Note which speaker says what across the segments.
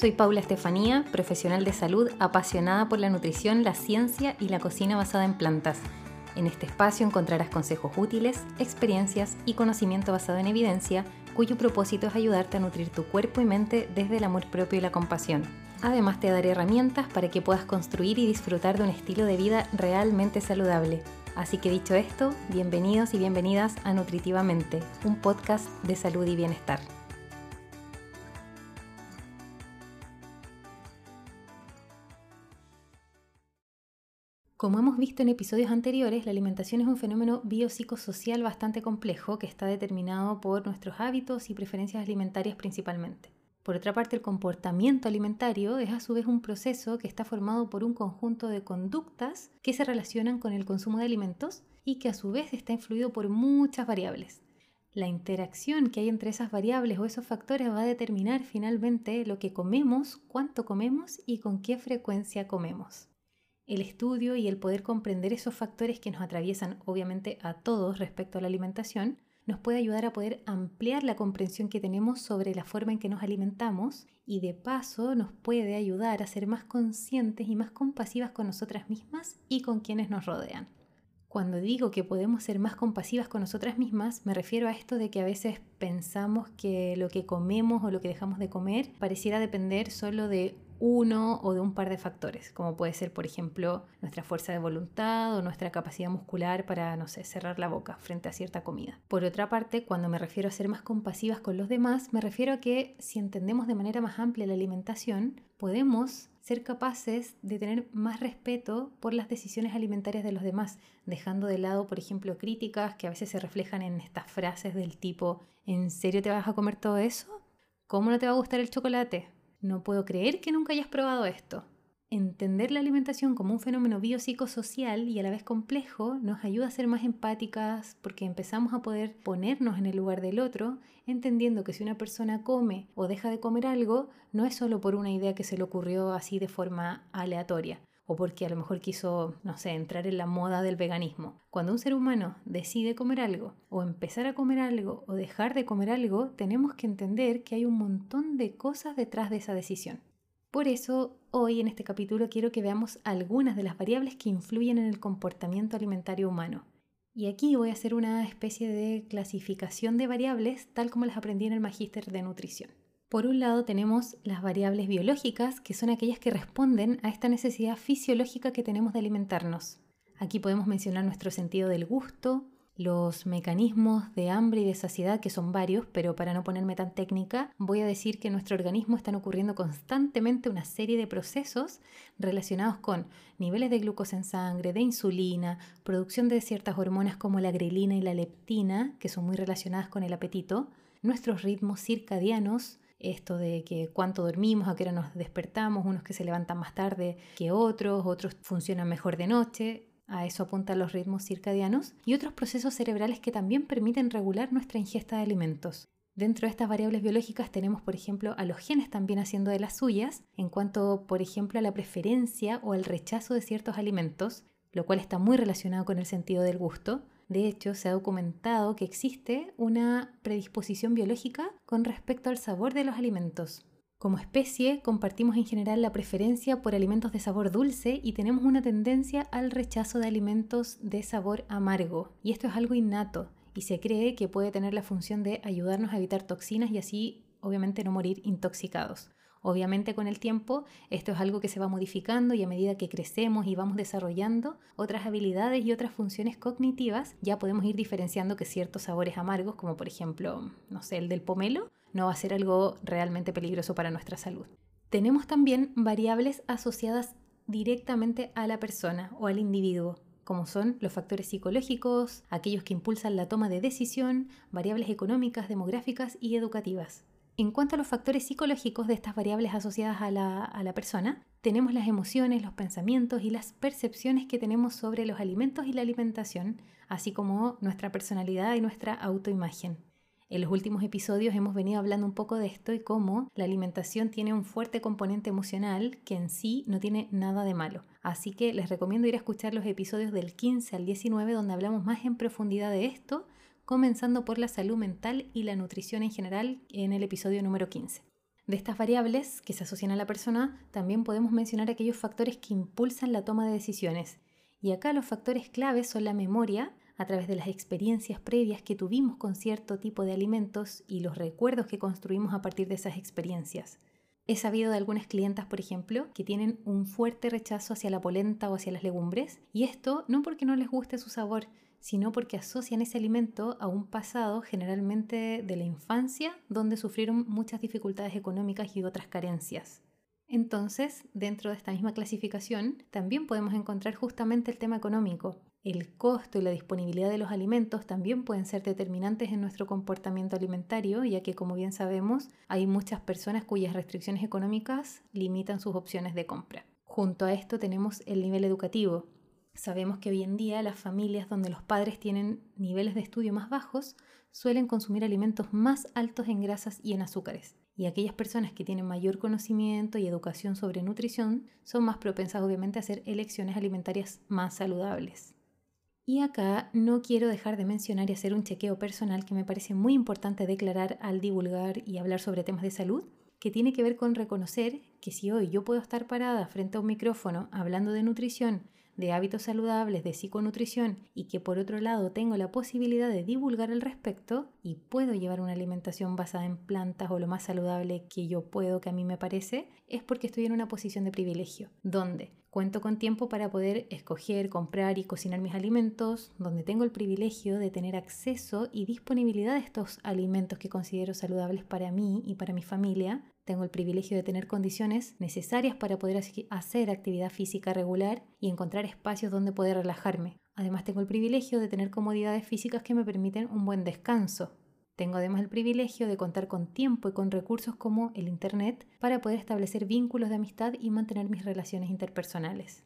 Speaker 1: Soy Paula Estefanía, profesional de salud apasionada por la nutrición, la ciencia y la cocina basada en plantas. En este espacio encontrarás consejos útiles, experiencias y conocimiento basado en evidencia, cuyo propósito es ayudarte a nutrir tu cuerpo y mente desde el amor propio y la compasión. Además te daré herramientas para que puedas construir y disfrutar de un estilo de vida realmente saludable. Así que dicho esto, bienvenidos y bienvenidas a Nutritivamente, un podcast de salud y bienestar. Como hemos visto en episodios anteriores, la alimentación es un fenómeno biopsicosocial bastante complejo que está determinado por nuestros hábitos y preferencias alimentarias principalmente. Por otra parte, el comportamiento alimentario es a su vez un proceso que está formado por un conjunto de conductas que se relacionan con el consumo de alimentos y que a su vez está influido por muchas variables. La interacción que hay entre esas variables o esos factores va a determinar finalmente lo que comemos, cuánto comemos y con qué frecuencia comemos el estudio y el poder comprender esos factores que nos atraviesan obviamente a todos respecto a la alimentación, nos puede ayudar a poder ampliar la comprensión que tenemos sobre la forma en que nos alimentamos y de paso nos puede ayudar a ser más conscientes y más compasivas con nosotras mismas y con quienes nos rodean. Cuando digo que podemos ser más compasivas con nosotras mismas, me refiero a esto de que a veces pensamos que lo que comemos o lo que dejamos de comer pareciera depender solo de uno o de un par de factores, como puede ser, por ejemplo, nuestra fuerza de voluntad o nuestra capacidad muscular para, no sé, cerrar la boca frente a cierta comida. Por otra parte, cuando me refiero a ser más compasivas con los demás, me refiero a que si entendemos de manera más amplia la alimentación, podemos ser capaces de tener más respeto por las decisiones alimentarias de los demás, dejando de lado, por ejemplo, críticas que a veces se reflejan en estas frases del tipo, ¿en serio te vas a comer todo eso? ¿Cómo no te va a gustar el chocolate? No puedo creer que nunca hayas probado esto. Entender la alimentación como un fenómeno biopsicosocial y a la vez complejo nos ayuda a ser más empáticas porque empezamos a poder ponernos en el lugar del otro, entendiendo que si una persona come o deja de comer algo, no es solo por una idea que se le ocurrió así de forma aleatoria, o porque a lo mejor quiso, no sé, entrar en la moda del veganismo. Cuando un ser humano decide comer algo, o empezar a comer algo, o dejar de comer algo, tenemos que entender que hay un montón de cosas detrás de esa decisión. Por eso, hoy en este capítulo quiero que veamos algunas de las variables que influyen en el comportamiento alimentario humano. Y aquí voy a hacer una especie de clasificación de variables tal como las aprendí en el magíster de nutrición. Por un lado tenemos las variables biológicas, que son aquellas que responden a esta necesidad fisiológica que tenemos de alimentarnos. Aquí podemos mencionar nuestro sentido del gusto, los mecanismos de hambre y de saciedad, que son varios, pero para no ponerme tan técnica, voy a decir que en nuestro organismo están ocurriendo constantemente una serie de procesos relacionados con niveles de glucosa en sangre, de insulina, producción de ciertas hormonas como la grelina y la leptina, que son muy relacionadas con el apetito, nuestros ritmos circadianos, esto de que cuánto dormimos, a qué hora nos despertamos, unos que se levantan más tarde que otros, otros funcionan mejor de noche, a eso apuntan los ritmos circadianos, y otros procesos cerebrales que también permiten regular nuestra ingesta de alimentos. Dentro de estas variables biológicas tenemos, por ejemplo, a los genes también haciendo de las suyas, en cuanto, por ejemplo, a la preferencia o al rechazo de ciertos alimentos, lo cual está muy relacionado con el sentido del gusto, de hecho, se ha documentado que existe una predisposición biológica con respecto al sabor de los alimentos. Como especie, compartimos en general la preferencia por alimentos de sabor dulce y tenemos una tendencia al rechazo de alimentos de sabor amargo. Y esto es algo innato y se cree que puede tener la función de ayudarnos a evitar toxinas y así, obviamente, no morir intoxicados. Obviamente con el tiempo esto es algo que se va modificando y a medida que crecemos y vamos desarrollando otras habilidades y otras funciones cognitivas, ya podemos ir diferenciando que ciertos sabores amargos, como por ejemplo, no sé, el del pomelo, no va a ser algo realmente peligroso para nuestra salud. Tenemos también variables asociadas directamente a la persona o al individuo, como son los factores psicológicos, aquellos que impulsan la toma de decisión, variables económicas, demográficas y educativas. En cuanto a los factores psicológicos de estas variables asociadas a la, persona, tenemos las emociones, los pensamientos y las percepciones que tenemos sobre los alimentos y la alimentación, así como nuestra personalidad y nuestra autoimagen. En los últimos episodios hemos venido hablando un poco de esto y cómo la alimentación tiene un fuerte componente emocional que en sí no tiene nada de malo. Así que les recomiendo ir a escuchar los episodios del 15 al 19 donde hablamos más en profundidad de esto comenzando por la salud mental y la nutrición en general en el episodio número 15. De estas variables que se asocian a la persona, también podemos mencionar aquellos factores que impulsan la toma de decisiones. Y acá los factores claves son la memoria, a través de las experiencias previas que tuvimos con cierto tipo de alimentos y los recuerdos que construimos a partir de esas experiencias. He sabido de algunas clientas, por ejemplo, que tienen un fuerte rechazo hacia la polenta o hacia las legumbres, y esto no porque no les guste su sabor, sino porque asocian ese alimento a un pasado generalmente de la infancia donde sufrieron muchas dificultades económicas y otras carencias. Entonces, dentro de esta misma clasificación, también podemos encontrar justamente el tema económico. El costo y la disponibilidad de los alimentos también pueden ser determinantes en nuestro comportamiento alimentario, ya que, como bien sabemos, hay muchas personas cuyas restricciones económicas limitan sus opciones de compra. Junto a esto tenemos el nivel educativo. Sabemos que hoy en día las familias donde los padres tienen niveles de estudio más bajos suelen consumir alimentos más altos en grasas y en azúcares y aquellas personas que tienen mayor conocimiento y educación sobre nutrición son más propensas obviamente a hacer elecciones alimentarias más saludables. Y acá no quiero dejar de mencionar y hacer un chequeo personal que me parece muy importante declarar al divulgar y hablar sobre temas de salud, que tiene que ver con reconocer que si hoy yo puedo estar parada frente a un micrófono hablando de nutrición, de hábitos saludables, de psiconutrición y que por otro lado tengo la posibilidad de divulgar al respecto y puedo llevar una alimentación basada en plantas o lo más saludable que yo puedo, que a mí me parece, es porque estoy en una posición de privilegio, donde cuento con tiempo para poder escoger, comprar y cocinar mis alimentos, donde tengo el privilegio de tener acceso y disponibilidad de estos alimentos que considero saludables para mí y para mi familia, tengo el privilegio de tener condiciones necesarias para poder hacer actividad física regular y encontrar espacios donde poder relajarme. Además tengo el privilegio de tener comodidades físicas que me permiten un buen descanso. Tengo además el privilegio de contar con tiempo y con recursos como el Internet para poder establecer vínculos de amistad y mantener mis relaciones interpersonales.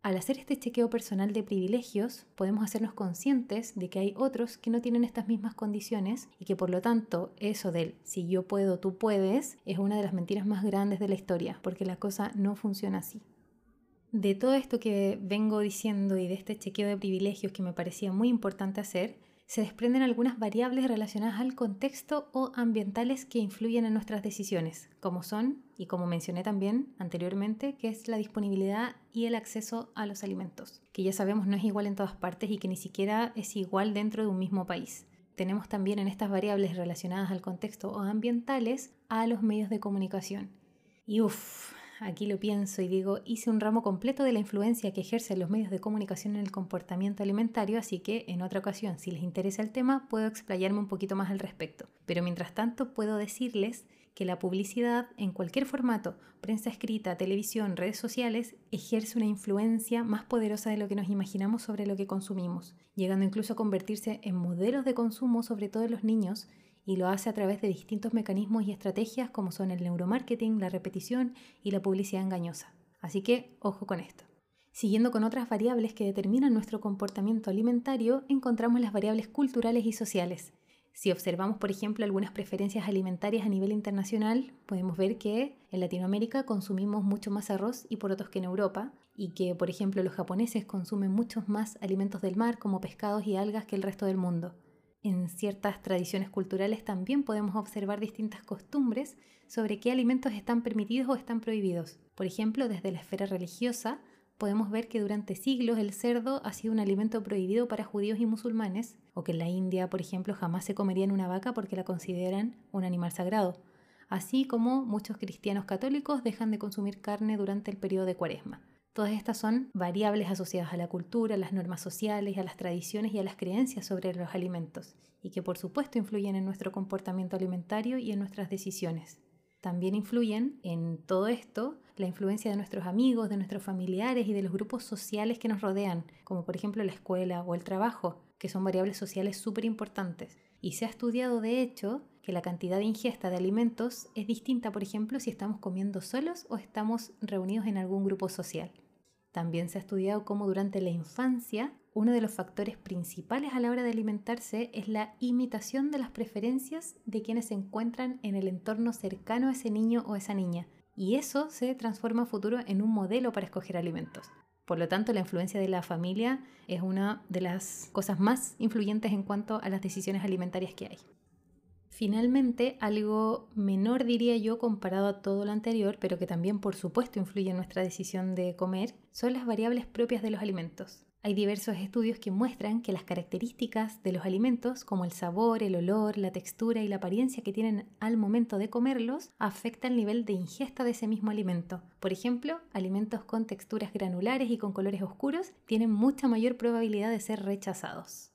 Speaker 1: Al hacer este chequeo personal de privilegios, podemos hacernos conscientes de que hay otros que no tienen estas mismas condiciones y que por lo tanto eso del si yo puedo, tú puedes es una de las mentiras más grandes de la historia, porque la cosa no funciona así. De todo esto que vengo diciendo y de este chequeo de privilegios que me parecía muy importante hacer, se desprenden algunas variables relacionadas al contexto o ambientales que influyen en nuestras decisiones, como son, y como mencioné también anteriormente, que es la disponibilidad y el acceso a los alimentos, que ya sabemos no es igual en todas partes y que ni siquiera es igual dentro de un mismo país. Tenemos también en estas variables relacionadas al contexto o ambientales a los medios de comunicación. Y uff, aquí lo pienso y digo, hice un ramo completo de la influencia que ejercen los medios de comunicación en el comportamiento alimentario, así que en otra ocasión, si les interesa el tema, puedo explayarme un poquito más al respecto. Pero mientras tanto, puedo decirles que la publicidad en cualquier formato, prensa escrita, televisión, redes sociales, ejerce una influencia más poderosa de lo que nos imaginamos sobre lo que consumimos, llegando incluso a convertirse en modelos de consumo sobre todo en los niños y lo hace a través de distintos mecanismos y estrategias como son el neuromarketing, la repetición y la publicidad engañosa. Así que ojo con esto. Siguiendo con otras variables que determinan nuestro comportamiento alimentario, encontramos las variables culturales y sociales. Si observamos, por ejemplo, algunas preferencias alimentarias a nivel internacional, podemos ver que en Latinoamérica consumimos mucho más arroz y porotos que en Europa, y que, por ejemplo, los japoneses consumen muchos más alimentos del mar como pescados y algas que el resto del mundo en ciertas tradiciones culturales también podemos observar distintas costumbres sobre qué alimentos están permitidos o están prohibidos. Por ejemplo, desde la esfera religiosa podemos ver que durante siglos el cerdo ha sido un alimento prohibido para judíos y musulmanes, o que en la India, por ejemplo, jamás se comerían una vaca porque la consideran un animal sagrado, así como muchos cristianos católicos dejan de consumir carne durante el periodo de cuaresma. Todas estas son variables asociadas a la cultura, a las normas sociales, a las tradiciones y a las creencias sobre los alimentos, y que por supuesto influyen en nuestro comportamiento alimentario y en nuestras decisiones. También influyen en todo esto la influencia de nuestros amigos, de nuestros familiares y de los grupos sociales que nos rodean, como por ejemplo la escuela o el trabajo, que son variables sociales súper importantes. Y se ha estudiado, de hecho, que la cantidad de ingesta de alimentos es distinta, por ejemplo, si estamos comiendo solos o estamos reunidos en algún grupo social. También se ha estudiado cómo durante la infancia uno de los factores principales a la hora de alimentarse es la imitación de las preferencias de quienes se encuentran en el entorno cercano a ese niño o esa niña. Y eso se transforma futuro en un modelo para escoger alimentos. Por lo tanto, la influencia de la familia es una de las cosas más influyentes en cuanto a las decisiones alimentarias que hay. Finalmente, algo menor diría yo comparado a todo lo anterior, pero que también por supuesto influye en nuestra decisión de comer, son las variables propias de los alimentos. Hay diversos estudios que muestran que las características de los alimentos, como el sabor, el olor, la textura y la apariencia que tienen al momento de comerlos, afectan el nivel de ingesta de ese mismo alimento. Por ejemplo, alimentos con texturas granulares y con colores oscuros tienen mucha mayor probabilidad de ser rechazados.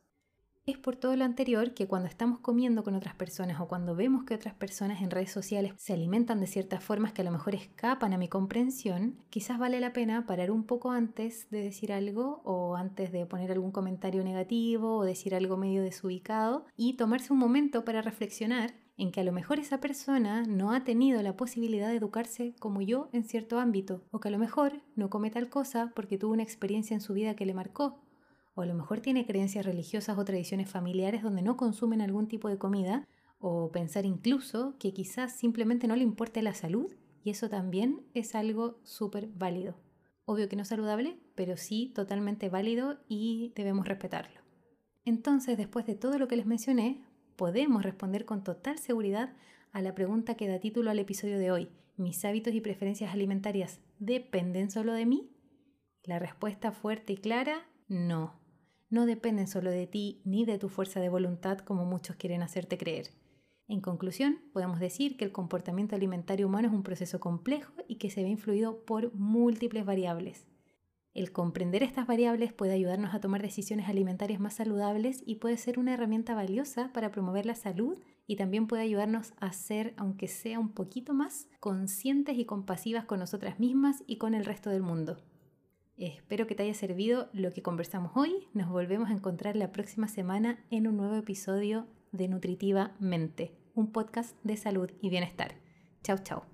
Speaker 1: Es por todo lo anterior que cuando estamos comiendo con otras personas o cuando vemos que otras personas en redes sociales se alimentan de ciertas formas que a lo mejor escapan a mi comprensión, quizás vale la pena parar un poco antes de decir algo o antes de poner algún comentario negativo o decir algo medio desubicado y tomarse un momento para reflexionar en que a lo mejor esa persona no ha tenido la posibilidad de educarse como yo en cierto ámbito, o que a lo mejor no come tal cosa porque tuvo una experiencia en su vida que le marcó, o a lo mejor tiene creencias religiosas o tradiciones familiares donde no consumen algún tipo de comida, o pensar incluso que quizás simplemente no le importe la salud, y eso también es algo súper válido. Obvio que no saludable, pero sí totalmente válido y debemos respetarlo. Entonces, después de todo lo que les mencioné, podemos responder con total seguridad a la pregunta que da título al episodio de hoy. ¿Mis hábitos y preferencias alimentarias dependen solo de mí? La respuesta fuerte y clara, no no dependen solo de ti ni de tu fuerza de voluntad como muchos quieren hacerte creer. En conclusión, podemos decir que el comportamiento alimentario humano es un proceso complejo y que se ve influido por múltiples variables. El comprender estas variables puede ayudarnos a tomar decisiones alimentarias más saludables y puede ser una herramienta valiosa para promover la salud y también puede ayudarnos a ser, aunque sea un poquito más, conscientes y compasivas con nosotras mismas y con el resto del mundo. Espero que te haya servido lo que conversamos hoy. Nos volvemos a encontrar la próxima semana en un nuevo episodio de Nutritiva Mente, un podcast de salud y bienestar. Chao, chao.